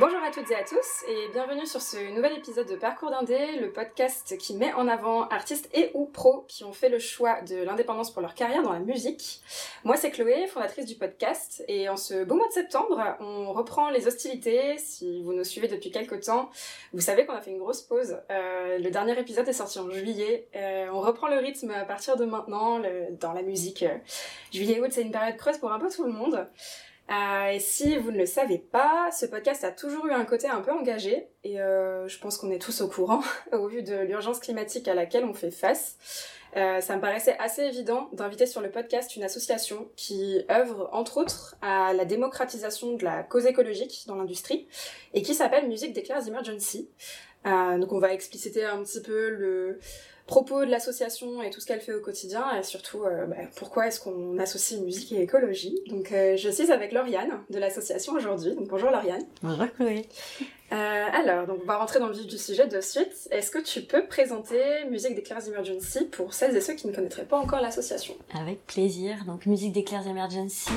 Bonjour à toutes et à tous et bienvenue sur ce nouvel épisode de Parcours d'Indé, le podcast qui met en avant artistes et ou pros qui ont fait le choix de l'indépendance pour leur carrière dans la musique. Moi c'est Chloé, fondatrice du podcast et en ce beau mois de septembre, on reprend les hostilités. Si vous nous suivez depuis quelques temps, vous savez qu'on a fait une grosse pause. Euh, le dernier épisode est sorti en juillet. Euh, on reprend le rythme à partir de maintenant dans la musique. Juillet-août c'est une période creuse pour un peu tout le monde. Euh, et si vous ne le savez pas, ce podcast a toujours eu un côté un peu engagé, et euh, je pense qu'on est tous au courant, au vu de l'urgence climatique à laquelle on fait face. Euh, ça me paraissait assez évident d'inviter sur le podcast une association qui œuvre entre autres à la démocratisation de la cause écologique dans l'industrie et qui s'appelle Music Declares Emergency. Donc on va expliciter un petit peu le, propos de l'association et tout ce qu'elle fait au quotidien et surtout euh, bah, pourquoi est-ce qu'on associe musique et écologie. Donc euh, je suis avec Lauriane de l'association aujourd'hui. Donc bonjour Lauriane. Bonjour Chloé. Euh, alors, donc on va rentrer dans le vif du sujet de suite. Est-ce que tu peux présenter Musique Declares Emergency pour celles et ceux qui ne connaîtraient pas encore l'association? Avec plaisir. Donc Musique Declares Emergency,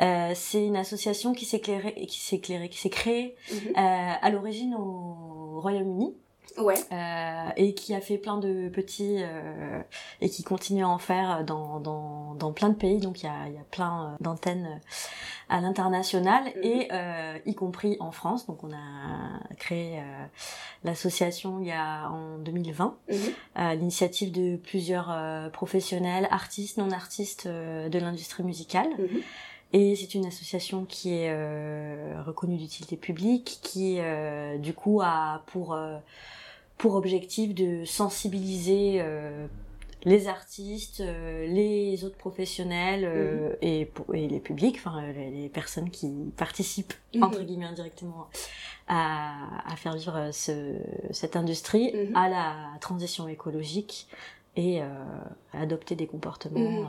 euh, c'est une association qui s'est qui s'est qui s'est créée mhm. euh, à l'origine au Royaume-Uni Ouais. Euh, et qui a fait plein de petits euh, et qui continue à en faire dans, dans, dans plein de pays. Donc il y a, y a plein d'antennes à l'international mhm. et euh, y compris en France. Donc on a créé euh, l'association il y a en 2020 mhm. à l'initiative de plusieurs euh, professionnels, artistes, non artistes de l'industrie musicale. Mhm. Et c'est une association qui est euh, reconnue d'utilité publique, qui euh, du coup a pour pour objectif de sensibiliser euh, les artistes, euh, les autres professionnels euh, mhm. et, et, les publics, enfin les, personnes qui participent mhm. entre guillemets indirectement à, à faire vivre ce, cette industrie mhm. à la transition écologique et adopter des comportements.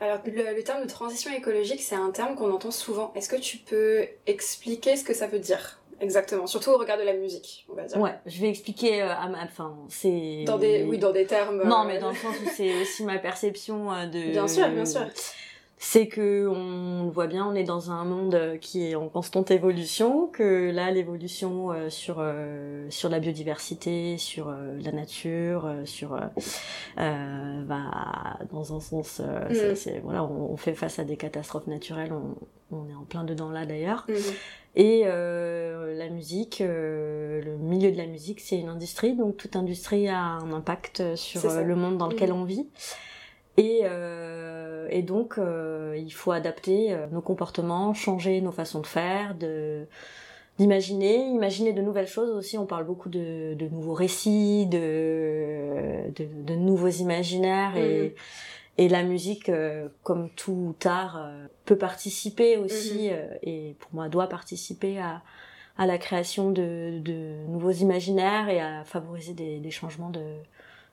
Alors le, le, terme de transition écologique, c'est un terme qu'on entend souvent. Est-ce que tu peux expliquer ce que ça veut dire? Exactement, surtout au regard de la musique, on va dire. Ouais, je vais expliquer euh, à ma... Enfin, c'est... Dans des... Oui, dans des termes... Non, mais dans le sens où c'est aussi ma perception euh, de... Bien sûr, bien sûr c'est que on voit bien, on est dans un monde qui est en constante évolution, que là l'évolution euh, sur euh, sur la biodiversité, sur euh, la nature, sur va dans un sens, mm. c'est voilà, on, fait face à des catastrophes naturelles, on, on est en plein dedans là d'ailleurs. Mm. Et la musique, le milieu de la musique, c'est une industrie, donc toute industrie a un impact sur le monde dans lequel mm. on vit. Et, euh, et donc, euh, il faut adapter euh, nos comportements, changer nos façons de faire, de d'imaginer, imaginer de nouvelles choses aussi. On parle beaucoup de, de nouveaux récits, de, de, de nouveaux imaginaires et, mm. Et la musique, euh, comme tout art, euh, peut participer aussi mm-hmm. et pour moi doit participer à, à la création de, de nouveaux imaginaires et à favoriser des, des changements de,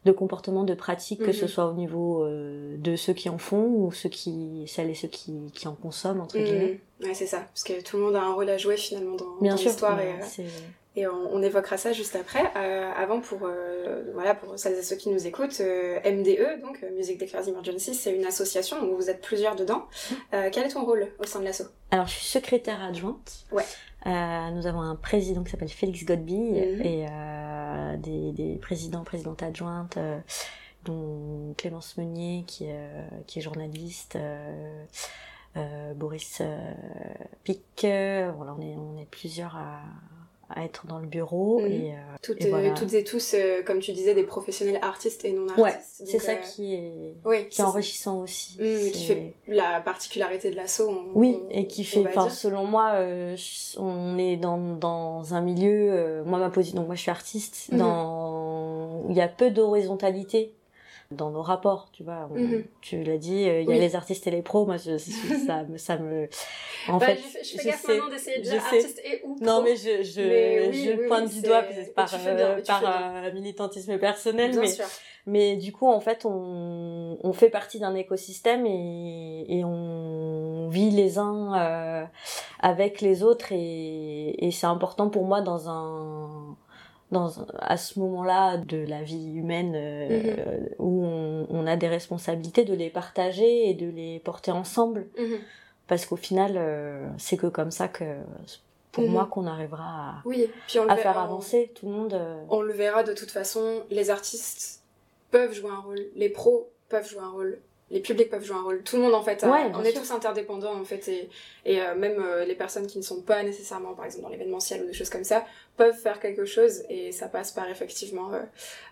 de comportement, de pratique, que ce mhm. soit au niveau euh, de ceux qui en font ou ceux qui, celles et ceux qui, qui en consomment entre mhm. guillemets. Ouais, c'est ça, parce que tout le monde a un rôle à jouer finalement dans, dans l'histoire et, euh, et on, évoquera ça juste après. Euh, avant, pour voilà, pour celles et ceux qui nous écoutent, MDE, donc Music Declares Emergency, c'est une association où vous êtes plusieurs dedans. Mhm. quel est ton rôle au sein de l'asso? Alors, je suis secrétaire adjointe. Ouais. Euh, nous avons un président qui s'appelle Félix Godby mhm. et euh, des, des, présidents, présidentes adjointes, euh, dont Clémence Meunier qui, qui est journaliste, Boris Pic. Voilà, on est, on est plusieurs à, à être dans le bureau mhm. et, euh, toutes, et voilà. toutes et tous euh, comme tu disais des professionnels artistes et non artistes ouais c'est ça euh, qui est oui, qui est enrichissant aussi mmh, qui fait la particularité de l'assaut oui et qui fait enfin selon moi euh, on est dans dans un milieu moi ma position donc moi je suis artiste mmh. dans il y a peu d'horizontalité dans nos rapports, tu vois. Mhm. Tu l'as dit, euh, il y a les artistes et les pros. Moi, je, ça, me, ça me. En bah, fait, je, je fais gaffe maintenant d'essayer de dire artiste et ou pro. Non, mais je, je, je pointe du doigt par, euh, par euh, militantisme personnel, mais. Mais du coup, en fait, on, on fait partie d'un écosystème et, et on vit les uns euh, avec les autres et, et c'est important pour moi dans un dans, à ce moment-là de la vie humaine euh, mhm. où on, on, a des responsabilités de les partager et de les porter ensemble. Mhm. Parce qu'au final, euh, c'est que comme ça que pour Mhm. moi qu'on arrivera à, Oui, puis on le à verra- faire avancer tout le monde. euh, On le verra de toute façon, les artistes peuvent jouer un rôle, les pros peuvent jouer un rôle, les publics peuvent jouer un rôle, tout le monde en fait, a- Ouais, on est sûr. tous interdépendants en fait, et, et euh, même euh, les personnes qui ne sont pas nécessairement par exemple dans l'événementiel ou des choses comme ça, peuvent faire quelque chose, et ça passe par effectivement euh,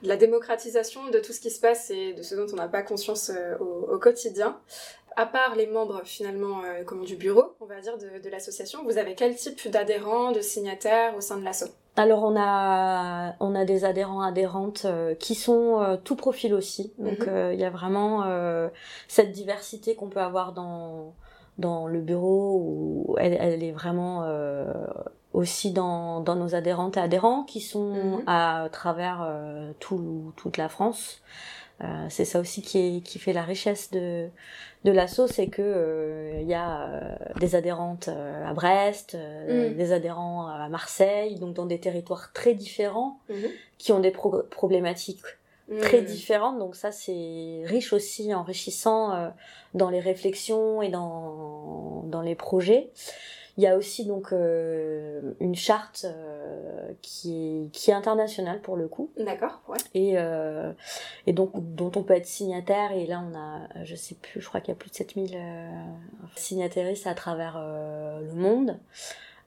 de la démocratisation de tout ce qui se passe et de ce dont on n'a pas conscience au, au quotidien. À part les membres finalement comment, du bureau, on va dire, de, de l'association, vous avez quel type d'adhérents, de signataires au sein de l'asso? Alors on a on a des adhérents adhérentes euh, qui sont euh, tout profil aussi. Donc Mhm. euh, il y a vraiment euh, cette diversité qu'on peut avoir dans dans le bureau où elle, elle est vraiment euh, aussi dans, dans nos adhérentes et adhérents qui sont Mhm. à travers euh, tout, toute la France. Euh, c'est ça aussi qui, est, qui fait la richesse de, de l'asso, c'est que euh, il y a euh, des adhérentes euh, à Brest, euh, Mhm. des adhérents à Marseille, donc dans des territoires très différents, Mhm. qui ont des pro- problématiques très Mhm. différentes. Donc ça, c'est riche aussi, enrichissant euh, dans les réflexions et dans, dans les projets. Il y a aussi donc euh, une charte euh, qui, est, qui est internationale pour le coup. D'accord, ouais. et, euh, et donc dont on peut être signataire et là on a je sais plus je crois qu'il y a plus de 7000 euh, signataires à travers euh, le monde.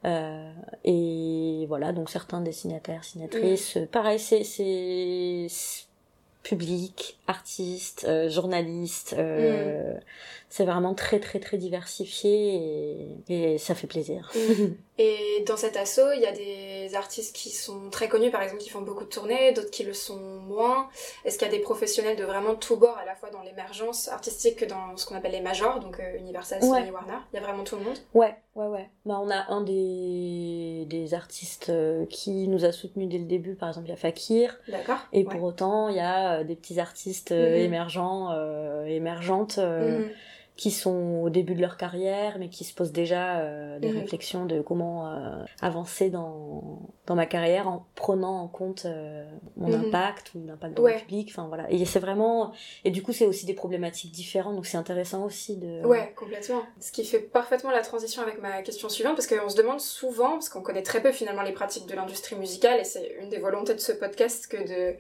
Euh, et voilà donc certains des signataires signatrices pareil c'est c'est c'est public artistes euh, journalistes euh, c'est vraiment très très très diversifié et, et ça fait plaisir. Et dans cet assaut, il y a des artistes qui sont très connus, par exemple, qui font beaucoup de tournées, d'autres qui le sont moins. Est-ce qu'il y a des professionnels de vraiment tout bord, à la fois dans l'émergence artistique que dans ce qu'on appelle les majors, donc euh, Universal, Sony, Ouais. Warner? Il y a vraiment tout le monde? Ouais, ouais, ouais. Bah, on a un des, des artistes euh, qui nous a soutenus dès le début, par exemple, il y a Fakir. D'accord Et Ouais. pour autant, il y a euh, des petits artistes euh, Mhm. émergents, euh, émergentes, euh, Mhm. Qui sont au début de leur carrière, mais qui se posent déjà euh, des Mhm. réflexions de comment euh, avancer dans, dans ma carrière en prenant en compte euh, mon Mhm. impact ou l'impact dans Ouais. le public. Enfin voilà. Et c'est vraiment. Et du coup, c'est aussi des problématiques différentes, donc c'est intéressant aussi de. Ouais, complètement. Ce qui fait parfaitement la transition avec ma question suivante, parce qu'on se demande souvent, parce qu'on connaît très peu finalement les pratiques de l'industrie musicale, et c'est une des volontés de ce podcast que de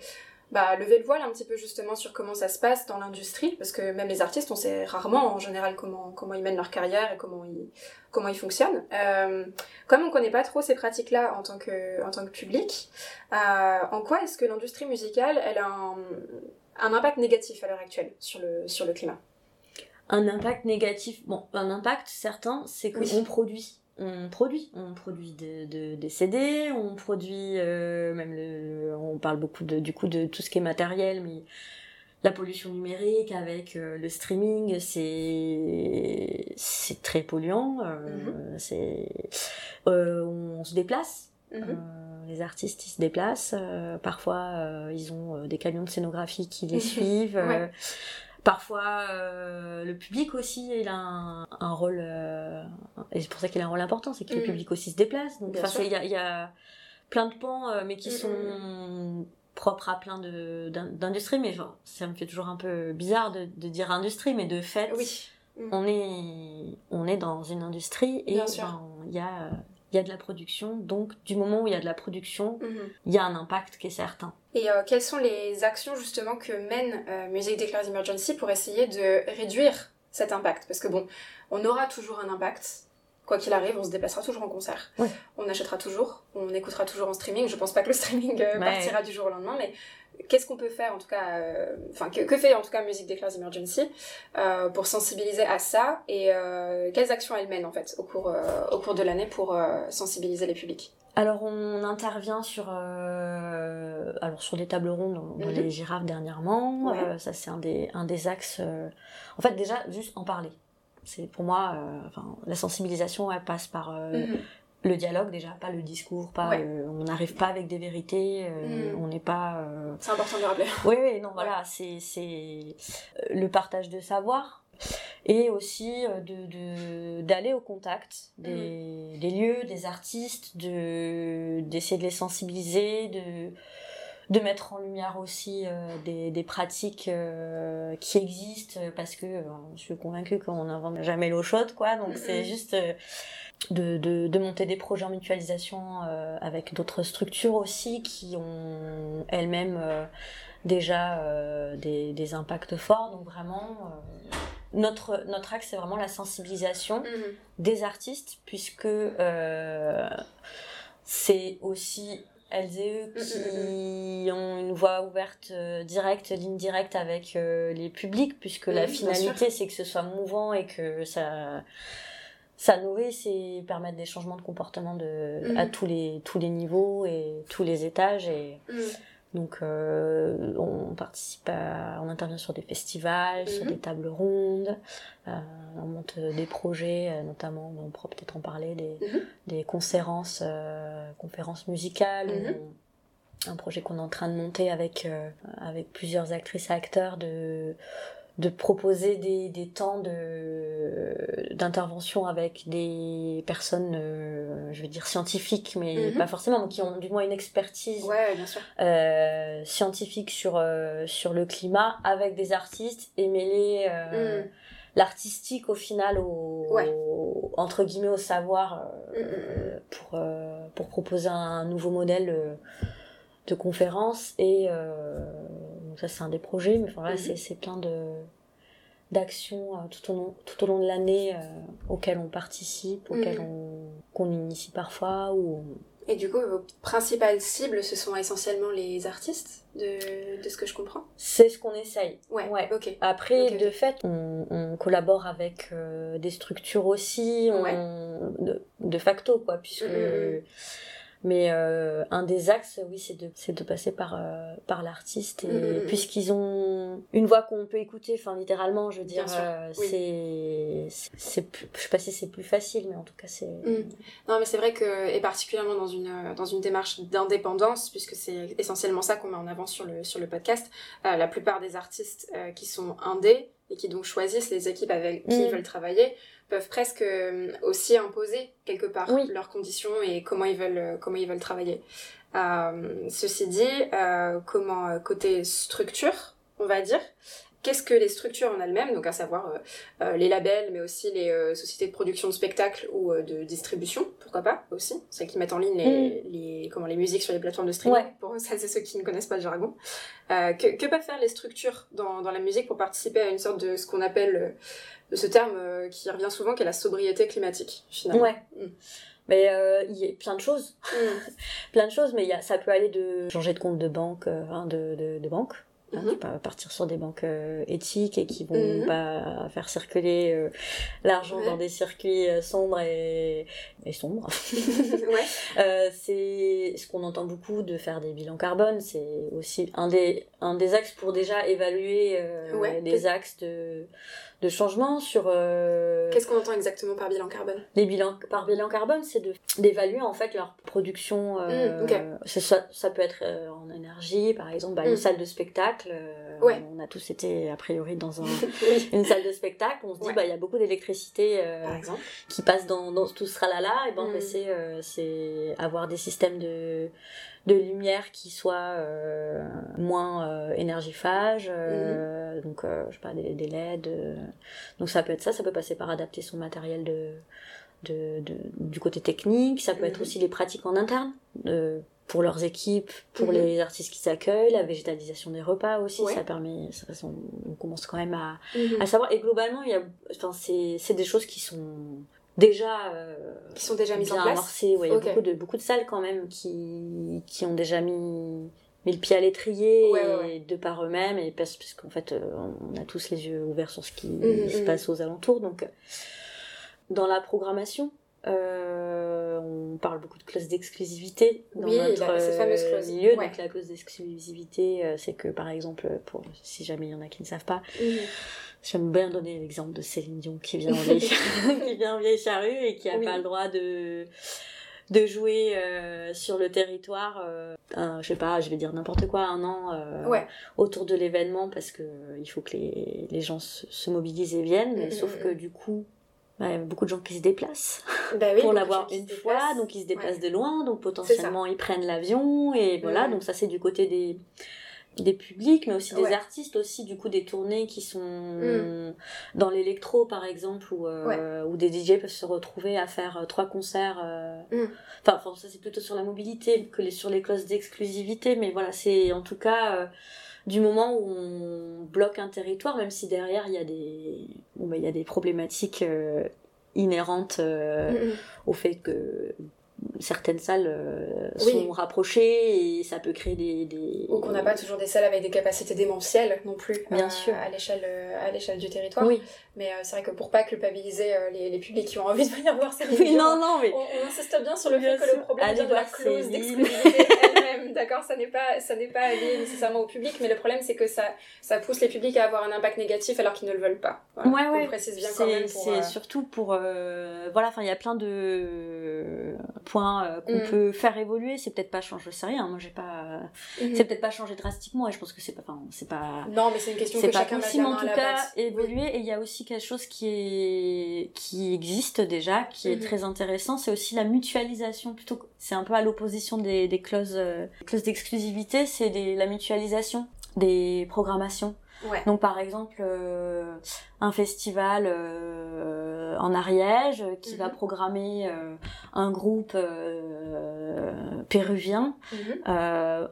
bah, lever le voile un petit peu justement sur comment ça se passe dans l'industrie, parce que même les artistes, on sait rarement en général comment, comment ils mènent leur carrière et comment ils, comment ils fonctionnent. Euh, comme on connaît pas trop ces pratiques-là en tant que, en tant que public, euh, en quoi est-ce que l'industrie musicale, elle a un, un impact négatif à l'heure actuelle sur le, sur le climat? Un impact négatif, bon, un impact certain, c'est qu'on Oui. produit. On produit, on produit de, de- des CD, on produit euh, même le, on parle beaucoup de, du coup de tout ce qui est matériel, mais la pollution numérique avec euh, le streaming, c'est c'est très polluant. euh, C'est euh, on se déplace, Mhm. les artistes ils se déplacent. parfois ils ont des camions de scénographie qui les suivent. Ouais. Parfois, euh, le public aussi, il a un, un rôle, euh, et c'est pour ça qu'il a un rôle important, c'est que le Mhm. public aussi se déplace. Donc, il y y a plein de pans, euh, mais qui Mhm. sont propres à plein de d'in- d'industries. Mais genre, ça me fait toujours un peu bizarre de, de dire industrie, mais de fait, Oui. on est on est dans une industrie et ben, il y a il y a de la production. Donc, du moment où il y a de la production, Mhm. il y a un impact qui est certain. Et euh, quelles sont les actions justement que mène euh, Music Declares Emergency pour essayer de réduire cet impact? Parce que bon, on aura toujours un impact. Quoi qu'il arrive, on se déplacera toujours en concert. On achètera toujours, on écoutera toujours en streaming. Je pense pas que le streaming euh, Ouais. partira du jour au lendemain, mais qu'est-ce qu'on peut faire en tout cas, euh, enfin que, que fait en tout cas Music Declares Emergency euh, pour sensibiliser à ça et euh, quelles actions elle mène en fait au cours, au cours de l'année pour sensibiliser les publics? Alors on intervient sur euh, alors sur des tables rondes dans, dans Mhm. les girafes dernièrement. Ouais. Euh, ça c'est un des un des axes. euh, En fait déjà juste en parler. C'est pour moi enfin la sensibilisation elle passe par Mhm. Le dialogue déjà, pas le discours, pas Ouais. euh, on n'arrive pas avec des vérités, euh, Mhm. on n'est pas. euh, C'est important de le rappeler. oui, oui, non, voilà, c'est c'est euh, le partage de savoir et aussi euh, de de- d'aller au contact des, des lieux, des artistes, de d'essayer de les sensibiliser, de de mettre en lumière aussi euh, des, des pratiques euh, qui existent parce que euh, je suis convaincue qu'on n'invente jamais l'eau chaude quoi donc c'est juste euh, de, de, de monter des projets en mutualisation euh, avec d'autres structures aussi qui ont elles-mêmes euh, déjà euh, des, des impacts forts. Donc vraiment notre notre axe c'est vraiment la sensibilisation Mhm. des artistes puisque c'est aussi elles et eux qui ont une voie ouverte euh, directe, ligne directe avec euh, les publics puisque la Mhm, finalité c'est que ce soit mouvant et que ça ça nourrisse et permette des changements de comportement de, à tous les, tous les niveaux et tous les étages et Mhm. donc euh, on participe à, on intervient sur des festivals, sur Mhm. des tables rondes, euh, on monte des projets, euh, notamment on pourra peut-être en parler, des, Mhm. des conférences, euh, conférences musicales. Mhm. on- un projet qu'on est en train de monter avec euh, avec plusieurs actrices et acteurs de de proposer des, des temps de d'intervention avec des personnes euh, je vais dire scientifiques mais Mhm. pas forcément mais qui ont du moins une expertise Ouais, bien sûr. euh, scientifique sur euh, sur le climat avec des artistes et mêler euh, Mhm. l'artistique au final au, Ouais. au- entre guillemets au savoir euh, Mhm. pour euh, pour proposer un nouveau modèle de conférence et euh, donc ça c'est un des projets mais voilà, Mhm. c'est c'est plein de d'actions euh, tout au long tout au long de l'année euh, auxquelles on participe auxquelles Mhm. on qu'on initie parfois ou Et du coup, vos principales cibles, ce sont essentiellement les artistes, de, de ce que je comprends? C'est ce qu'on essaye Ouais, Ouais. ok. Après, de fait, on, on collabore avec euh, des structures aussi, on- Ouais. de, de facto, quoi, puisque... Mhm. Mais euh, un des axes, oui, c'est de, c'est de passer par, euh, par l'artiste, et Mhm. puisqu'ils ont une voix qu'on peut écouter, enfin, littéralement, je veux dire, euh, oui. c'est... c'est- Je sais pas si c'est plus facile, mais en tout cas, c'est... Non, mais c'est vrai que, et particulièrement dans une, euh, dans une démarche d'indépendance, puisque c'est essentiellement ça qu'on met en avant sur le, sur le podcast, la plupart des artistes qui sont indés et qui donc choisissent les équipes avec qui ils veulent travailler peuvent presque euh, aussi imposer quelque part Oui. leurs conditions et comment ils veulent, euh, comment ils veulent travailler. Euh, ceci dit, euh, comment côté structure, on va dire, qu'est-ce que les structures en elles-mêmes, donc à savoir euh, euh, les labels, mais aussi les euh, sociétés de production de spectacles ou euh, de distribution, pourquoi pas aussi, celles qui mettent en ligne les, les, comment, les musiques sur les plateformes de streaming, Ouais. pour celles et ceux qui ne connaissent pas le jargon. Que, que peuvent faire les structures dans, dans la musique pour participer à une sorte de ce qu'on appelle, de ce terme qui revient souvent, qui est la sobriété climatique, finalement. Ouais. Mm. Mais il y a plein de choses. Mm. plein de choses, mais y a, ça peut aller de changer de compte de banque, hein, de, de, de banque. Mhm. Tu peux partir sur des banques euh, éthiques et qui vont Mhm. pas faire circuler euh, l'argent Ouais. dans des circuits euh, sombres et, et sombres. ouais. C'est ce qu'on entend beaucoup de faire des bilans carbone. C'est aussi un des, un des axes pour déjà évaluer Ouais. les axes de, de changement sur euh, Qu'est-ce qu'on entend exactement par bilan carbone? les bilans par bilan carbone, c'est de d'évaluer en fait leur production. Euh, Mm, c'est ça, ça peut être euh, en énergie, par exemple, bah, une Mm. salle de spectacle. Ouais. On a tous été a priori dans un, Oui. une salle de spectacle. On se dit Ouais. bah il y a beaucoup d'électricité qui passe dans, dans tout ce tralala. Et ben Mm. bah, c'est euh, c'est avoir des systèmes de de lumière qui soient euh, moins euh, énergiphages, euh, donc euh, je sais pas des, des LED. euh. donc ça peut être ça, ça peut passer par adapter son matériel de, de, de- du côté technique, ça peut être Mhm. aussi les pratiques en interne. euh, pour leurs équipes, pour Mhm. les artistes qui s'accueillent, la végétalisation des repas aussi, Ouais. ça permet, ça, on, on commence quand même à, Mhm. à savoir. Et globalement, il y a, enfin, c'est, c'est des choses qui sont déjà euh, Qui sont déjà mises en place. amorcées. Ouais, Il y a beaucoup de, beaucoup de salles quand même qui, qui ont déjà mis, mis le pied à l'étrier Ouais, ouais, de par eux-mêmes et parce, parce qu'en fait, euh, on a tous les yeux ouverts sur ce qui Mhm, se mhm. passe aux alentours. Donc, euh, dans la programmation, euh, on parle beaucoup de clause d'exclusivité dans Oui, notre la- cette fameuse euh, clause. milieu. Ouais. Donc la clause d'exclusivité, euh, c'est que par exemple, pour si jamais il y en a qui ne savent pas. J'aime bien donner l'exemple de Céline Dion qui vient en vieille, qui vient en vieille charrue et qui a Oui. pas le droit de de jouer euh, sur le territoire, euh, un- je sais pas, je vais dire n'importe quoi, un an euh, Ouais. autour de l'événement parce que il faut que les, les gens se, se mobilisent et viennent, mais Mhm, sauf mhm. que du coup, bah, beaucoup de gens qui se déplacent bah oui, pour l'avoir une fois, donc ils se déplacent Ouais. de loin, donc potentiellement ils prennent l'avion et voilà, Mhm. donc ça c'est du côté des des publics mais aussi des Ouais. artistes aussi du coup des tournées qui sont Mhm. dans l'électro par exemple où euh, où des DJ peuvent se retrouver à faire euh, trois concerts euh, Mhm. enfin enfin, ça c'est plutôt sur la mobilité que les sur les clauses d'exclusivité mais voilà c'est en tout cas euh, du moment où on bloque un territoire, même si derrière il y a des, bon, bah, il y a des problématiques euh, inhérentes euh, Mhm. au fait que certaines salles euh, Oui. sont rapprochées et ça peut créer des... des... Ou qu'on n'a pas toujours des salles avec des capacités démentielles non plus Bien euh, sûr. à l'échelle euh, à l'échelle du territoire. Oui, Mais c'est vrai que pour pas culpabiliser les, les publics qui ont envie de venir voir ces oui, émissions, non, non, mais... on, on insiste bien sur le Bien fait que le problème Allez de la clause d'exclusivité elle-même, d'accord Ça n'est pas, ça n'est pas lié nécessairement au public, mais le problème c'est que ça, ça pousse les publics à avoir un impact négatif alors qu'ils ne le veulent pas. Voilà. Ouais, On ouais. le précise bien quand C'est même pour. c'est euh, surtout pour euh, voilà enfin il y a plein de points euh, qu'on Mm. peut faire évoluer c'est peut-être pas changer je sais rien moi j'ai pas mhm. c'est peut-être pas changer drastiquement et je pense que c'est pas enfin c'est pas Non, mais c'est une question que pas chacun possible en tout cas évoluer et il y a aussi quelque chose qui est qui existe déjà qui est Mhm. très intéressant c'est aussi la mutualisation plutôt que- c'est un peu à l'opposition des, des clauses euh, clauses d'exclusivité c'est la mutualisation des programmations. Ouais. donc par exemple euh, un festival euh, en Ariège qui Mhm. va programmer euh, un groupe euh, péruvien Mhm. euh,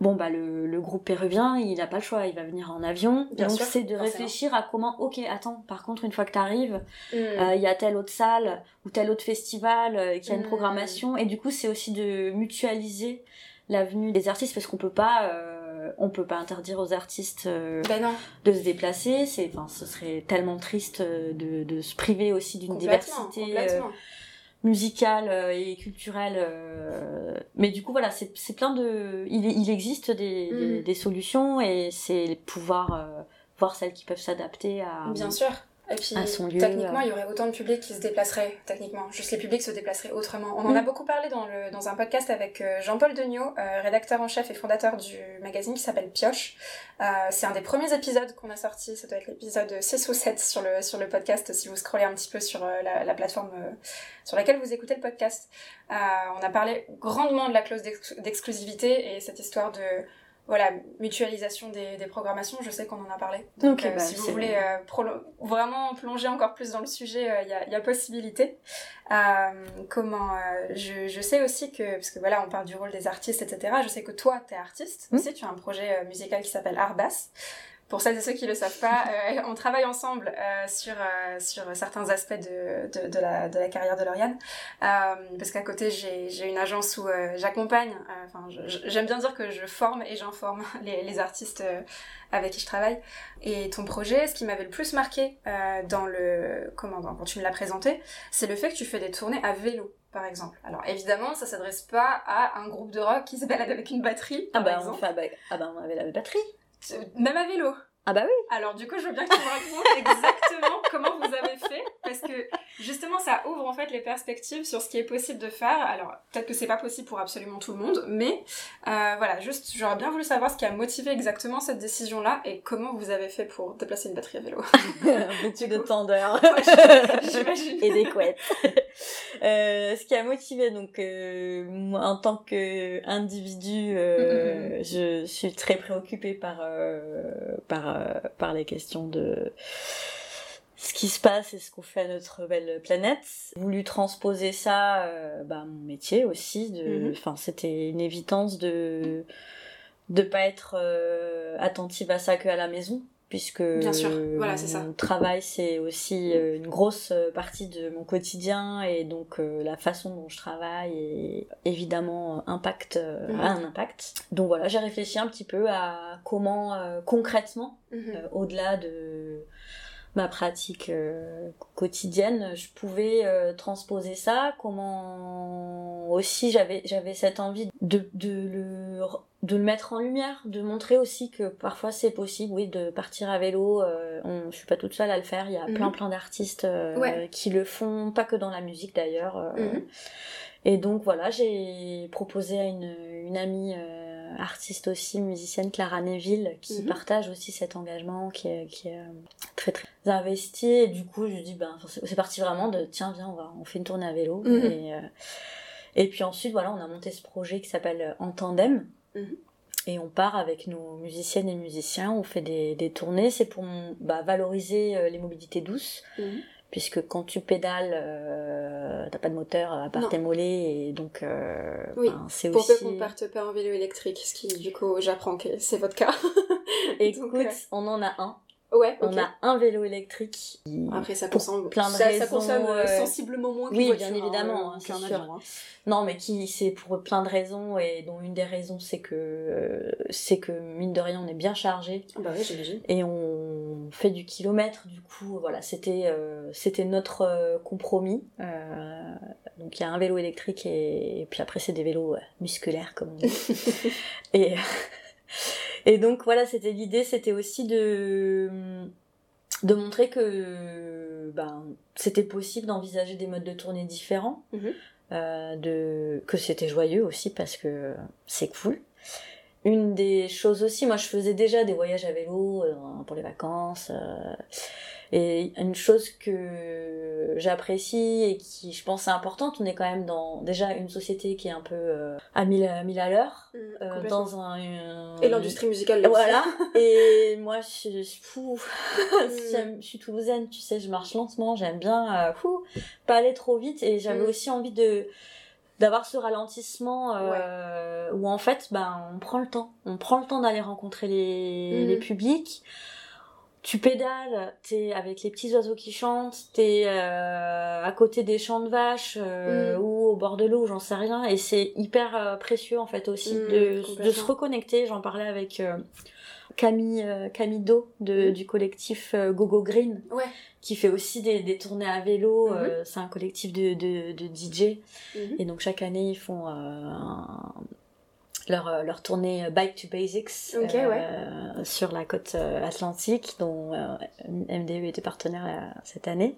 bon bah le, le groupe péruvien il a pas le choix il va venir en avion Bien donc c'est de réfléchir à comment ok attends par contre une fois que t'arrives Mhm. euh, il y a telle autre salle ou tel autre festival euh, qui a une Mm. programmation et du coup c'est aussi de mutualiser la venue des artistes parce qu'on peut pas euh, on peut pas interdire aux artistes euh, Ben non, de se déplacer c'est enfin ce serait tellement triste euh, de, de se priver aussi d'une diversité euh, complètement. musicale euh, et culturelle euh, mais du coup voilà c'est plein de il, il existe des, des, des solutions et c'est pouvoir euh, voir celles qui peuvent s'adapter à Bien sûr. Et puis, à son lieu, techniquement, il y aurait autant de publics qui se déplaceraient, techniquement. Juste les publics se déplaceraient autrement. On en a Mm. beaucoup parlé dans, le, dans un podcast avec euh, Jean-Paul Degnaud, euh, rédacteur en chef et fondateur du magazine qui s'appelle Pioche. Euh, c'est un des premiers épisodes qu'on a sorti, ça doit être l'épisode 6 ou 7 sur le, sur le podcast, si vous scrollez un petit peu sur euh, la, la plateforme sur laquelle vous écoutez le podcast. On a parlé grandement de la clause d'ex- d'exclusivité et cette histoire de voilà, mutualisation des, des programmations, je sais qu'on en a parlé. Donc, euh, bah, si vous voulez euh, prolo- vraiment plonger encore plus dans le sujet, euh, il y, a, y a possibilité. Euh, comment euh, je, je sais aussi que, parce que voilà, on parle du rôle des artistes, etc. Je sais que toi, t'es artiste Mm. aussi, tu as un projet musical qui s'appelle Arbas. Pour celles et ceux qui le savent pas, euh, on travaille ensemble euh, sur, euh, sur certains aspects de, de, de, la, de la carrière de Lauriane. Parce qu'à côté, j'ai une agence où j'accompagne, enfin, j'aime bien dire que je forme et j'informe les, les artistes avec qui je travaille. Et ton projet, ce qui m'avait le plus marqué dans le, comment, quand tu me l'as présenté, c'est le fait que tu fais des tournées à vélo. Par exemple. Alors évidemment, ça s'adresse pas à un groupe de rock qui se balade avec une batterie, ah bah on exemple. fait bah, ah bah on avait la batterie Même à vélo. Ah bah oui Alors du coup, je veux bien que tu me racontes exactement comment vous avez fait, parce que justement, ça ouvre en fait les perspectives sur ce qui est possible de faire. Alors peut-être que c'est pas possible pour absolument tout le monde, mais euh, voilà, juste j'aurais bien voulu savoir ce qui a motivé exactement cette décision-là et comment vous avez fait pour déplacer une batterie à vélo. beaucoup de tendeurs J'imagine. et des couettes. Euh, ce qui a motivé donc euh, moi en tant que individu, euh, je suis très préoccupée par par par les questions de ce qui se passe et ce qu'on fait à notre belle planète. J'ai voulu transposer ça, euh, bah, à mon métier aussi. De, Mhm. enfin, c'était une évidence de de pas être euh, attentive à ça que à la maison puisque Bien sûr. Voilà, c'est ça. mon travail c'est aussi euh, une grosse euh, partie de mon quotidien et donc euh, la façon dont je travaille est évidemment impact euh, Mhm. a un impact donc voilà j'ai réfléchi un petit peu à comment euh, concrètement Mhm. au-delà de ma pratique euh, quotidienne, je pouvais euh, transposer ça. Comment aussi j'avais j'avais cette envie de de le de le mettre en lumière, de montrer aussi que parfois c'est possible, oui, de partir à vélo. Euh, on, je suis pas toute seule à le faire. Il y a Mhm. plein plein d'artistes euh, Ouais. qui le font, pas que dans la musique d'ailleurs. euh, Mhm. et donc voilà, j'ai proposé à une, une amie artiste aussi, musicienne, Clara Neville, qui Mhm. partage aussi cet engagement, qui est, qui est euh, très très investi et du coup je dis ben c'est parti vraiment de tiens viens on va on fait une tournée à vélo Mhm. et euh, et puis ensuite voilà on a monté ce projet qui s'appelle En tandem Mhm. et on part avec nos musiciennes et musiciens on fait des, des tournées c'est pour bah, valoriser euh, les mobilités douces. Puisque quand tu pédales euh, t'as pas de moteur à part Non. tes mollets et donc euh, Oui, ben, c'est Pour aussi peu qu'on parte pas en vélo électrique, ce qui du coup j'apprends que c'est votre cas. écoute Donc, on en a un Ouais, on a un vélo électrique Après ça pour consomme, plein de ça, ça raisons, consomme euh, euh, sensiblement moins qu'une oui, voiture, bien évidemment, hein, hein, qu'un c'est sûr. avion, hein. Non, mais qui c'est pour plein de raisons et dont une des raisons c'est que c'est que mine de rien on est bien chargé Ah Bah oui, j'imagine. et on fait du kilomètre. Du coup, voilà, c'était euh, c'était notre euh, compromis. Euh, donc il y a un vélo électrique et, et puis après c'est des vélos musculaires comme on dit. et et donc voilà, c'était l'idée, c'était aussi de de montrer que ben, c'était possible d'envisager des modes de tournée différents, Mhm. de que c'était joyeux aussi parce que c'est cool. Une des choses aussi, moi je faisais déjà des voyages à vélo euh, pour les vacances, euh, et une chose que j'apprécie et qui je pense est importante, on est quand même dans déjà une société qui est un peu euh, à mille à mille à l'heure, Mm, euh, dans un, un- Et l'industrie musicale là voilà. Et moi, je suis fou. Je suis toulousaine, tu sais, je marche lentement. J'aime bien, euh, fou, pas aller trop vite. Et j'avais Mm. aussi envie de d'avoir ce ralentissement euh, où en fait, ben, on prend le temps. On prend le temps d'aller rencontrer les, Mm. les publics. Tu pédales, t'es avec les petits oiseaux qui chantent, t'es euh, à côté des champs de vaches euh, Mm. ou au bord de l'eau, j'en sais rien. Et c'est hyper euh, précieux en fait aussi Mm, de, de se reconnecter. J'en parlais avec euh, Camille, euh, Camille Do de, Mm. du collectif euh, Gogo Green Ouais. qui fait aussi des, des tournées à vélo. Euh, c'est un collectif de, de, de DJ. Mhm. Et donc chaque année, ils font euh, un- leur, leur tournée Bike to Basics sur la côte atlantique, dont MDE était partenaire cette année.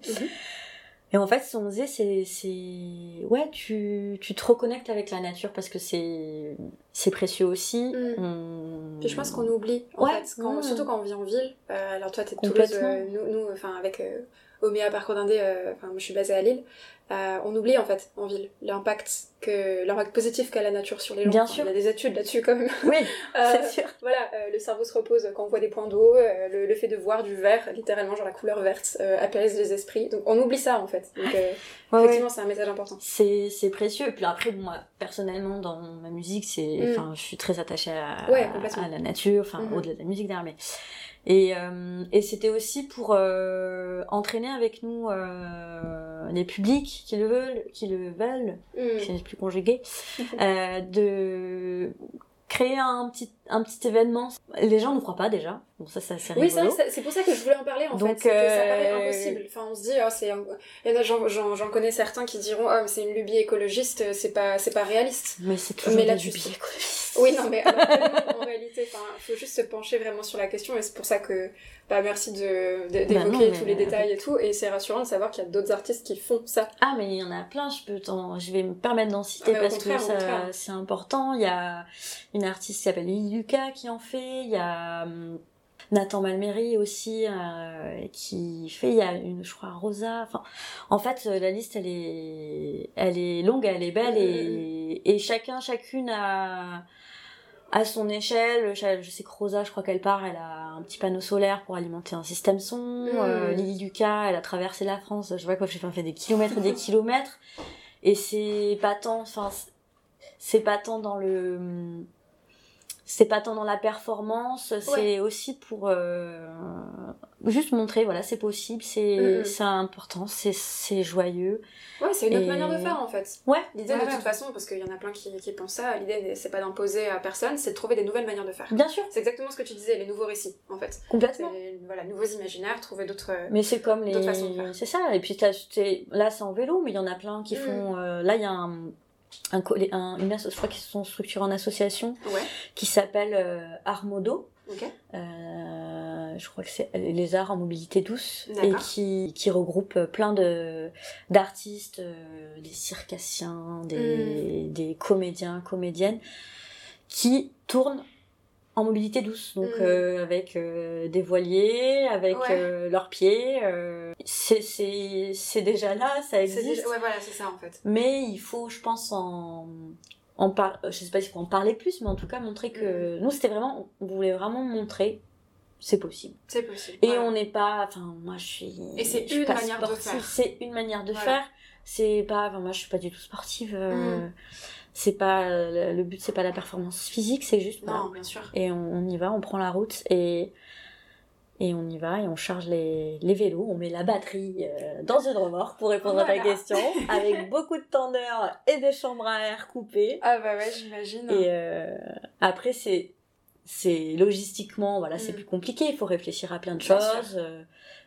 Et en fait, ce qu'on faisait, c'est, c'est, ouais, tu, tu te reconnectes avec la nature parce que c'est, c'est précieux aussi. Mm. Puis je pense qu'on oublie, en Ouais, fait, quand- ouais. surtout quand on vit en ville. Euh, alors toi, t'es de Toulouse, euh, nous, nous, enfin avec euh, Oméa Parcours d'Indé, euh, enfin moi je suis basée à Lille, euh, on oublie en fait en ville l'impact que l'impact positif qu'a la nature sur les gens. Bien Enfin, sûr. Il y a des études là-dessus quand même. Oui, Euh, c'est sûr. Voilà, euh, le cerveau se repose quand on voit des points d'eau, euh, le, le fait de voir du vert, littéralement genre la couleur verte, apaise les esprits. Donc on oublie ça en fait. Donc Ouais, ouais. effectivement c'est un message important. C'est, c'est précieux. Et puis après, moi, personnellement, dans ma musique, c'est, Mm. je suis très attachée à, Ouais, complètement. à la nature, enfin, Mhm. au-delà de la musique d'ailleurs, mais. Et, euh, et c'était aussi pour euh, entraîner avec nous euh, les publics qui le veulent, qui le veulent, Mm. qui n'est plus conjugué, euh, de créer un petit, un petit événement. Les gens ne croient pas déjà. Bon, ça, c'est assez Oui, c'est pour ça que je voulais en parler en Donc, fait. C'est que ça paraît euh, impossible. Enfin, on se dit, oh, c'est. Il y en a, j'en, j'en, j'en connais certains qui diront, oh, mais c'est une lubie écologiste, c'est pas, c'est pas réaliste. Mais c'est toujours Mais là, lubies sais. écologistes. Oui, non, mais alors en réalité, enfin, faut juste se pencher vraiment sur la question et c'est pour ça que, bah, merci de, de- d'évoquer Bah mais- tous les détails et tout. Et c'est rassurant de savoir qu'il y a d'autres artistes qui font ça. Ah, mais il y en a plein, je peux je vais me permettre d'en citer Ah, parce que c'est important. Il y a une artiste qui s'appelle Lily Lucas qui en fait, il y a hum, Nathan Malméry aussi euh, qui fait, il y a une, je crois, Rosa. Enfin, en fait, euh, la liste, elle est, elle est longue, elle est belle et, et chacun, chacune a, à son échelle, je sais que Rosa, je crois qu'elle part, elle a un petit panneau solaire pour alimenter un système son. Euh, Lily Lucas, elle a traversé la France. Je vois quoi, j'ai fait des kilomètres et des kilomètres. Et c'est pas tant, enfin, c'est- c'est pas tant dans le, c'est pas tant dans la performance, c'est aussi pour euh, juste montrer, voilà, c'est possible, c'est Mm, mm. important, c'est joyeux. Ouais, c'est une autre Et- manière de faire en fait. Ouais. L'idée ouais, de ouais. toute façon, parce qu'il y en a plein qui, qui pensent ça, l'idée c'est pas d'imposer à personne, c'est de trouver des nouvelles manières de faire. Bien sûr, C'est exactement ce que tu disais, les nouveaux récits en fait. Complètement. voilà, nouveaux imaginaires, trouver d'autres. Mais c'est comme les. D'autres façons de faire. C'est ça. Et puis là, c'est en vélo, mais il y en a plein qui Mm. font. euh, là, il y a un. Un, un- une asso- je crois qu'ils se sont structurés en association Ouais, qui s'appelle euh, Armodo. ok. Euh, je crois que c'est les arts en mobilité douce et qui, qui regroupe plein de d'artistes, euh, des circassiens, des, Mm. des comédiens, comédiennes qui tournent en mobilité douce, donc Mm. euh, avec euh, des voiliers, avec Ouais. euh, leurs pieds. c'est déjà là, ça existe. déjà- Ouais, voilà, c'est ça en fait. Mais il faut, je pense, en, en par... je sais pas s'il faut en parler plus, mais en tout cas montrer que Mm. nous c'était vraiment, on voulait vraiment montrer c'est possible. C'est possible. Et on n'est pas, enfin moi je suis. Et c'est une manière de faire. C'est une manière de faire. C'est pas, enfin, moi je suis pas du tout sportive. Mm. C'est pas le but, c'est pas la performance physique, c'est juste. voilà. Non, bien sûr. Et on, on y va, on prend la route et et on y va et on charge les, les vélos, on met la batterie euh, dans une remorque pour répondre à ta question, avec beaucoup de tendeurs et des chambres à air coupées. Ah bah ouais, j'imagine. Et euh, après, c'est c'est logistiquement, voilà, c'est Mm. plus compliqué. Il faut réfléchir à plein de Bien choses. Euh,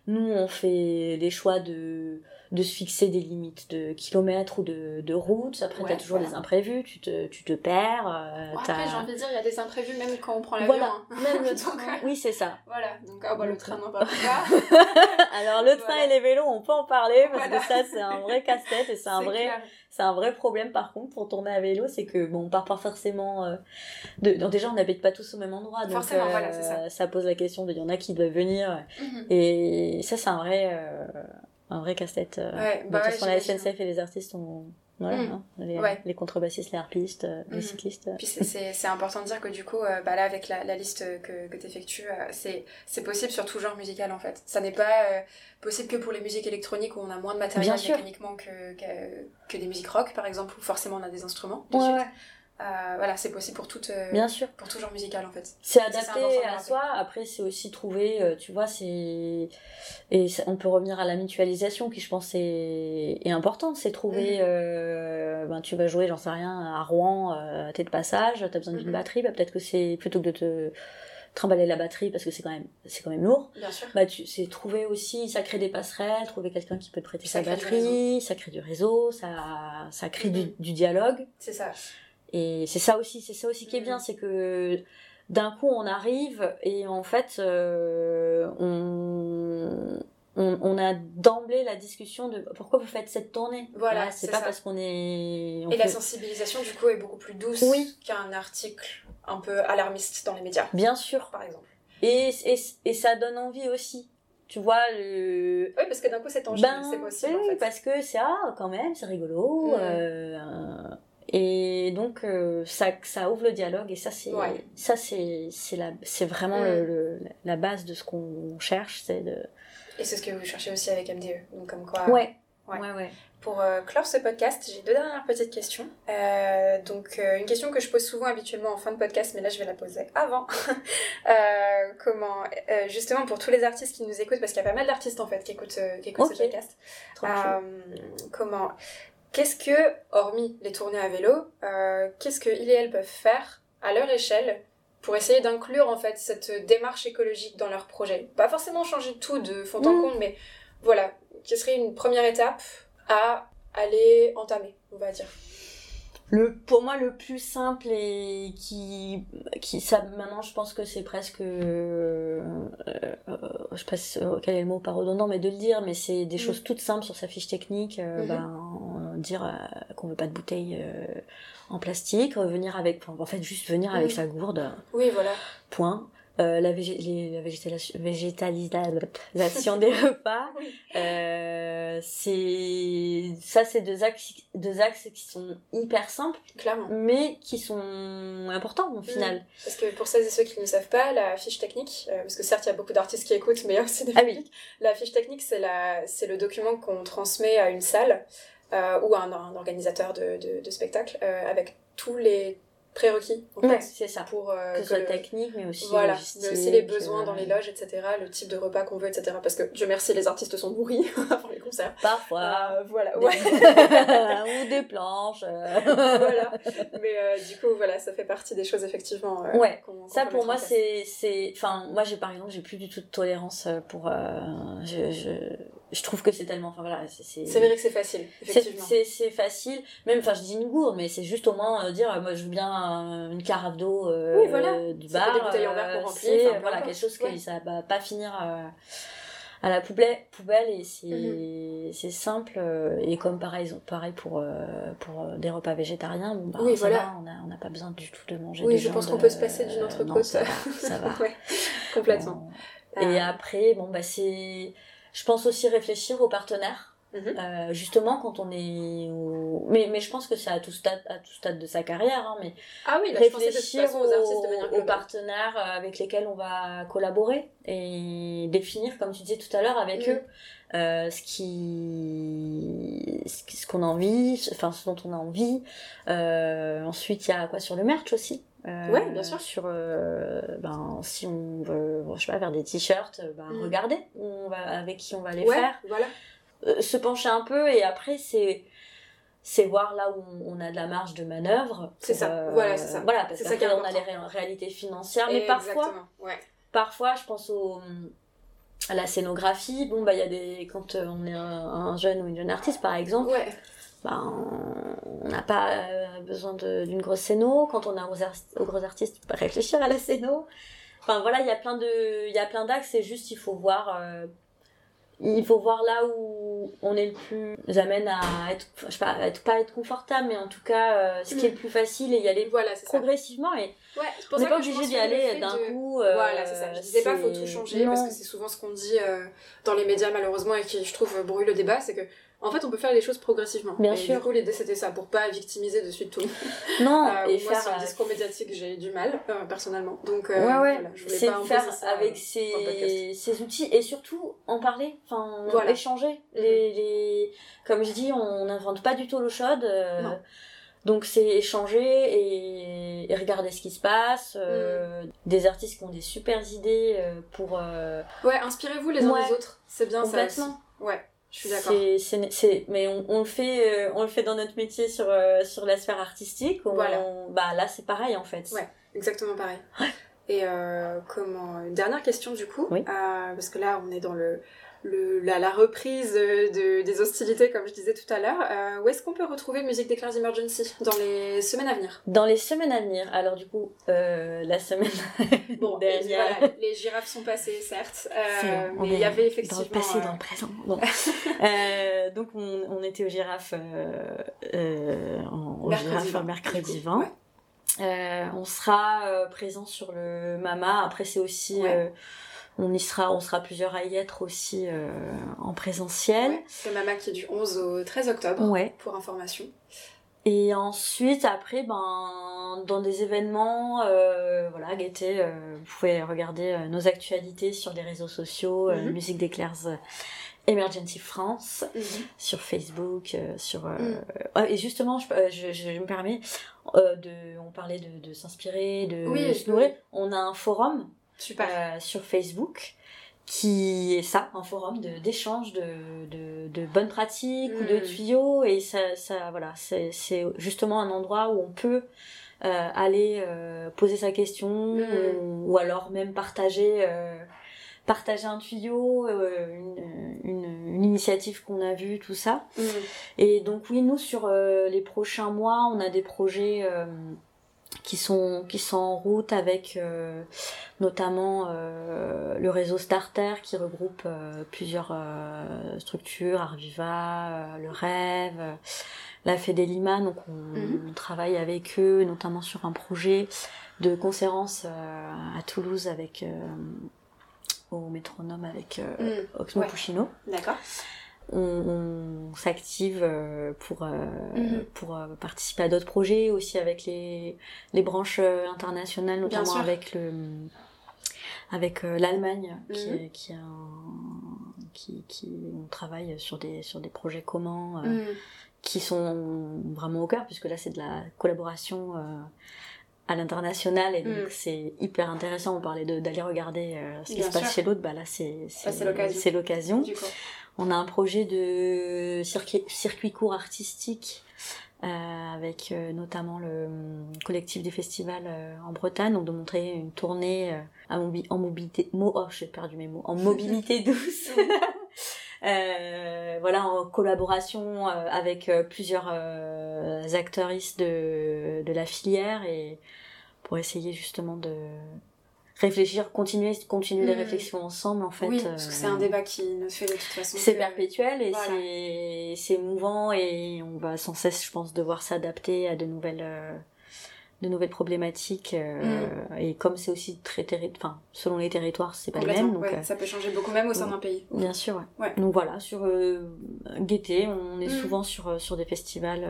Nous, on fait les choix de de se fixer des limites de kilomètres ou de, de routes. Après, Ouais, t'as toujours voilà. des imprévus. Tu te tu te perds. euh, Bon, après, j'ai envie de dire, il y a des imprévus même quand on prend l'avion. voilà, hein. même le Donc, train. euh, Oui, c'est ça. Voilà, donc ah bah, le Donc, train euh, n'en parle pas. Alors le train Voilà. et les vélos, on peut en parler parce Voilà. que ça c'est un vrai casse-tête et c'est un vrai clair. c'est un vrai problème par contre pour tourner à vélo, c'est que bon on part pas forcément euh, de donc déjà on n'habite pas tous au même endroit donc Forcément, euh, voilà, c'est ça. pose la question de il y en a qui doivent venir Mhm. et ça c'est un vrai euh, un vrai casse-tête. euh. Ouais, bah ouais, la. SNCF et les artistes ont voilà, Mm. hein, les, Ouais. les contrebassistes, les harpistes, euh, les Mhm. cyclistes. Puis c'est- important de dire que du coup, euh, bah là, avec la, la liste que, que tu effectues, c'est c'est possible sur tout genre musical en fait. Ça n'est pas euh, possible que pour les musiques électroniques où on a moins de matériel mécaniquement que, que, que des musiques rock par exemple, où forcément on a des instruments. Ouais. Euh, voilà, c'est possible pour, toute, euh, bien sûr. pour tout genre musical en fait. C'est adapté à soi. Après, c'est aussi trouver, euh, tu vois, c'est et on peut revenir à la mutualisation qui, je pense, est, est importante. C'est trouver, Mhm. ben tu vas jouer, j'en sais rien, à Rouen, t'es de passage, t'as besoin d'une Mhm. batterie, bah, peut-être que c'est plutôt que de te trimballer la batterie parce que c'est quand même c'est quand même lourd. Bien sûr. Bah tu c'est trouver aussi, ça crée des passerelles, trouver quelqu'un qui peut te prêter Ça sa batterie, ça crée du réseau, ça ça crée du, Mhm. du dialogue. C'est ça. Et c'est ça aussi, c'est ça aussi qui est bien, c'est que d'un coup on arrive et en fait euh, on, on, on a d'emblée la discussion de pourquoi vous faites cette tournée. Voilà, c'est pas ça. parce qu'on est. on Et la sensibilisation du coup est beaucoup plus douce Oui. qu'un article un peu alarmiste dans les médias, Bien sûr. par exemple. Et, et, et ça donne envie aussi. Tu vois le. Oui, parce que d'un coup c'est tangible, Ben, c'est possible oui, en fait. parce que c'est ah, quand même, c'est rigolo. Euh, euh, et donc euh, ça, ça ouvre le dialogue et ça c'est Ouais. ça c'est c'est la c'est vraiment Mhm. le, le- la base de ce qu'on cherche, c'est de Et c'est ce que vous cherchez aussi avec MDE. Donc comme quoi. ouais Ouais. ouais ouais. Pour euh, clore ce podcast, j'ai deux dernières petites questions. Euh, donc, une question que je pose souvent habituellement en fin de podcast, mais là je vais la poser avant. Comment, justement pour tous les artistes qui nous écoutent, parce qu'il y a pas mal d'artistes en fait qui écoutent, qui écoutent Ok. ce podcast. Comment, qu'est-ce que, hormis les tournées à vélo, euh, qu'est-ce que il et elle peuvent faire à leur échelle pour essayer d'inclure en fait cette démarche écologique dans leur projet? Pas forcément changer tout de fond en Mm. comble, mais voilà, qui serait une première étape à aller entamer, on va dire. Le, pour moi, le plus simple et qui, qui ça, maintenant, je pense que c'est presque, euh, euh, je sais pas si- euh, quel est le mot pas redondant, mais de le dire, mais c'est des Mm. choses toutes simples sur sa fiche technique, euh, Mhm. ben, dire euh, qu'on veut pas de bouteille euh, en plastique, venir avec, en fait, juste venir avec Mhm. sa gourde, Oui, voilà. point. Euh, la, les- végétalisation des repas, Oui. euh, c'est ça c'est deux axes deux axes qui sont hyper simples Clairement. mais qui sont importants au final. Parce que pour celles et ceux qui ne savent pas, la fiche technique, euh, parce que certes il y a beaucoup d'artistes qui écoutent, mais aussi des Ah oui. publics, la fiche technique c'est la, c'est le document qu'on transmet à une salle ou à un, un organisateur de, de, de spectacle euh, avec tous les prérequis en Ouais, c'est ça. pour euh, Que ce soit le- technique, mais aussi Voilà, logistique, mais aussi les besoins euh, dans les loges, etc., le type de repas qu'on veut, etc. Parce que, je merci, les artistes sont bourris avant les concerts. Parfois. Euh, voilà, des- ouais. ou des planches. euh. voilà. Mais euh, du coup, voilà, ça fait partie des choses, effectivement. euh, Ouais. Ça pour moi c'est c'est enfin moi j'ai par exemple j'ai plus du tout de tolérance euh, pour euh, je, je je trouve que c'est tellement enfin voilà c'est c'est vrai que c'est facile, effectivement. c'est- c'est facile même enfin je dis une gourde mais c'est juste au moins euh, dire moi je veux bien une carafe d'eau euh, Oui, voilà. du bar des bouteilles en verre qu'on euh, remplit, enfin, voilà quelque chose Ouais. que ça va pas finir euh, à la poubelle, poubelle et c'est Mhm. c'est simple. euh, Et comme pareil, pareil pour, euh, pour des repas végétariens, bon, bah, Oui, voilà. va, on n'a on n'a pas besoin du tout de manger Oui, je pense qu'on peut se passer d'une entrecôte. non, ça va, ça va. ouais, complètement. Bon. Et après, bon, bah, c'est. Je pense aussi réfléchir aux partenaires. Mhm. Euh, justement, quand on est. au- Mais, mais je pense que c'est à tout stade, à tout stade de sa carrière. Hein, mais Ah oui, je de réfléchir façon aux artistes de manière aux, aux globale. partenaires euh, avec lesquels on va collaborer et définir, comme tu disais tout à l'heure, avec Mhm. eux euh, ce qui- ce qu'on a envie, enfin ce dont on a envie. Euh, ensuite, il y a quoi sur le merch aussi? Euh, Ouais, bien sûr. Sur, euh, ben, si on veut, je sais pas, faire des t-shirts, euh, ben, regarder où on va, avec qui on va les Ouais, faire. voilà. Euh, se pencher un peu et après, c'est c'est voir là où on a de la marge de manœuvre. C'est ça. Voilà, c'est ça. Voilà, parce qu'après, on a les ré- réalités financières. Mais parfois, ouais. parfois, je pense au, à la scénographie. Bon, bah, il y a des. Quand euh, on est un, un jeune ou une jeune artiste, par exemple, Ouais, ben, on n'a pas euh, besoin d'une grosse scéno. Quand on gros, ar- un gros artiste, on peut réfléchir à la scéno. Enfin, voilà, il y a plein de, il y a plein d'axes. C'est juste, il faut voir. euh, il faut voir là où on est le plus amène à être, je sais pas, à être, pas être confortable, mais en tout cas, euh, ce qui est le plus facile et y aller voilà, progressivement. Et Ouais, c'est pour on n'est pas obligé d'y aller d'un de- coup. Voilà, c'est ça. Je disais pas faut tout changer parce que c'est souvent ce qu'on dit dans les médias malheureusement et qui je trouve brûle le débat, c'est que en fait on peut faire les choses progressivement. Bien et sûr. Du coup l'idée c'était ça pour pas victimiser de suite tout le monde. Non, Euh, et moi faire. sur le euh, discours médiatique j'ai du mal euh, personnellement. Donc euh, ouais, ouais, voilà, je voulais c'est pas faire ça, avec ses, ses outils et surtout en parler, enfin Voilà. Mhm. échanger. Les, les... Comme je dis, on n'invente pas du tout l'eau chaude. Non. donc c'est échanger et, regarder ce qui se passe. euh, Des artistes qui ont des super idées pour... euh, Ouais, inspirez-vous les uns Ouais. des autres. C'est bien ça. aussi. Ouais, je suis d'accord. Mais on, on le fait, euh, on le fait dans notre métier sur, euh, sur la sphère artistique. On- Voilà. bah là, c'est pareil en fait. Ouais. Exactement pareil. Et euh, comment une dernière question du coup, Oui. euh, parce que là on est dans le, le la, la reprise de, des hostilités comme je disais tout à l'heure. Euh, où est-ce qu'on peut retrouver Musique d'Éclairs Emergency dans les semaines à venir? Dans les semaines à venir, alors du coup, euh, la semaine Bon, dernière. voilà, les girafes sont passées certes, euh, mais il y avait dans effectivement le passé, euh, dans le présent. Bon. Euh, donc on, on était aux girafes, euh, euh, en- aux mercredi girafes 20, mercredi du coup. 20. Ouais. Euh, on sera euh, présent sur le Mama. Après c'est aussi, Ouais. On y sera, on sera plusieurs à y être aussi euh, en présentiel. Ouais, C'est Mama qui est du 11 au 13 octobre, Ouais. pour information. Et ensuite, après, ben, dans des événements, euh, voilà, Gaieté, euh, vous pouvez regarder euh, nos actualités sur les réseaux sociaux, Mhm. Musique d'Éclairs Emergency France, Mhm. sur Facebook, sur... Mm. ah, et justement, je, je, je me permets, de, on parlait de, de s'inspirer, de Oui, se nourrir. On a un forum Super. euh, sur Facebook qui est ça, un forum d'échange de, de, de bonnes pratiques ou de Mm. tuyaux et ça, ça voilà, c'est justement un endroit où on peut euh, aller euh, poser sa question Mm. ou, ou alors même partager euh, partager un tuyau, une, une, une initiative qu'on a vue, tout ça. Mhm. Et donc oui, nous sur les prochains mois, on a des projets qui sont qui sont en route avec euh, notamment euh, le réseau Starter qui regroupe euh, plusieurs structures, Arviva, le Rêve, la Fédé Lima. Donc on, Mhm. on travaille avec eux, notamment sur un projet de conférence à Toulouse avec au métronome avec Mhm. Oxmo Ouais. Puccino D'accord. On, on s'active euh, pour, euh, Mhm. pour euh, participer à d'autres projets, aussi avec les, les branches internationales, notamment avec le avec l'Allemagne qui, Mhm. est- qui, a un- qui, qui on travaille sur des sur des projets communs Mhm. qui sont vraiment au cœur puisque là c'est de la collaboration à l'international et donc Mhm. c'est hyper intéressant on parlait d'aller regarder euh, ce qui Bien se passe sûr. chez l'autre bah là c'est c'est l'occasion. on a un projet de circuit, circuit court artistique euh, avec euh, notamment le hum, collectif des festivals euh, en Bretagne, donc de montrer une tournée euh, à mobi- en mobilité, mo, oh j'ai perdu mes mots, en mobilité douce. Euh, voilà, en collaboration euh, avec euh, plusieurs euh, acteuristes de, de la filière et pour essayer justement de réfléchir, continuer, continuer les Mm. réflexions ensemble en fait. Oui, parce que c'est un débat qui ne fait de toute façon. C'est que- perpétuel et Voilà. c'est c'est mouvant et on va sans cesse, je pense, devoir s'adapter à de nouvelles euh, de nouvelles problématiques euh, et comme c'est aussi très enfin selon les territoires c'est pas le même donc ouais, euh, ça peut changer beaucoup même au sein mm. d'un pays. bien sûr ouais. Ouais. donc voilà sur euh, Gaieté on est Mm. souvent sur euh, sur des festivals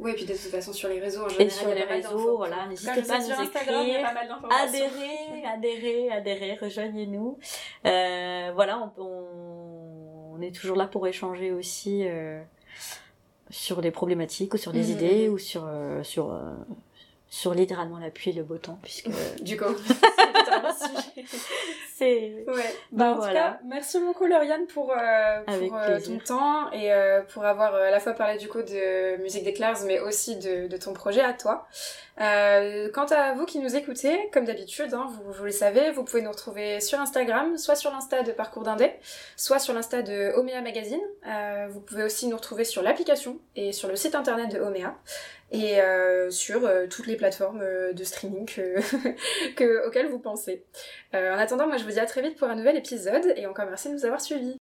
Oui, et puis de toute façon sur les réseaux en et général. sur y a les réseaux voilà n'hésitez pas à sur nous écrire adhérez, adhérez, adhérez, rejoignez-nous. Euh, voilà, on, on, on est toujours là pour échanger aussi sur les problématiques ou sur des Mhm, idées ou sur sur sur littéralement la pluie et le beau temps puisque Du coup, c'est Ouais. Bah, en voilà. tout cas, merci beaucoup Lauriane pour, euh, pour euh, ton temps et euh, pour avoir à la fois parlé du coup de Musique des Clairs mais aussi de, de ton projet à toi. Quant à vous qui nous écoutez, comme d'habitude, hein, vous, vous le savez, vous pouvez nous retrouver sur Instagram, soit sur l'insta de Parcours d'Indé, soit sur l'insta de Omea Magazine. Vous pouvez aussi nous retrouver sur l'application et sur le site internet de Omea et euh, sur euh, toutes les plateformes euh, de streaming que, que- auxquelles vous pensez. En attendant, moi je vous dis à très vite pour un nouvel épisode et encore merci de nous avoir suivis.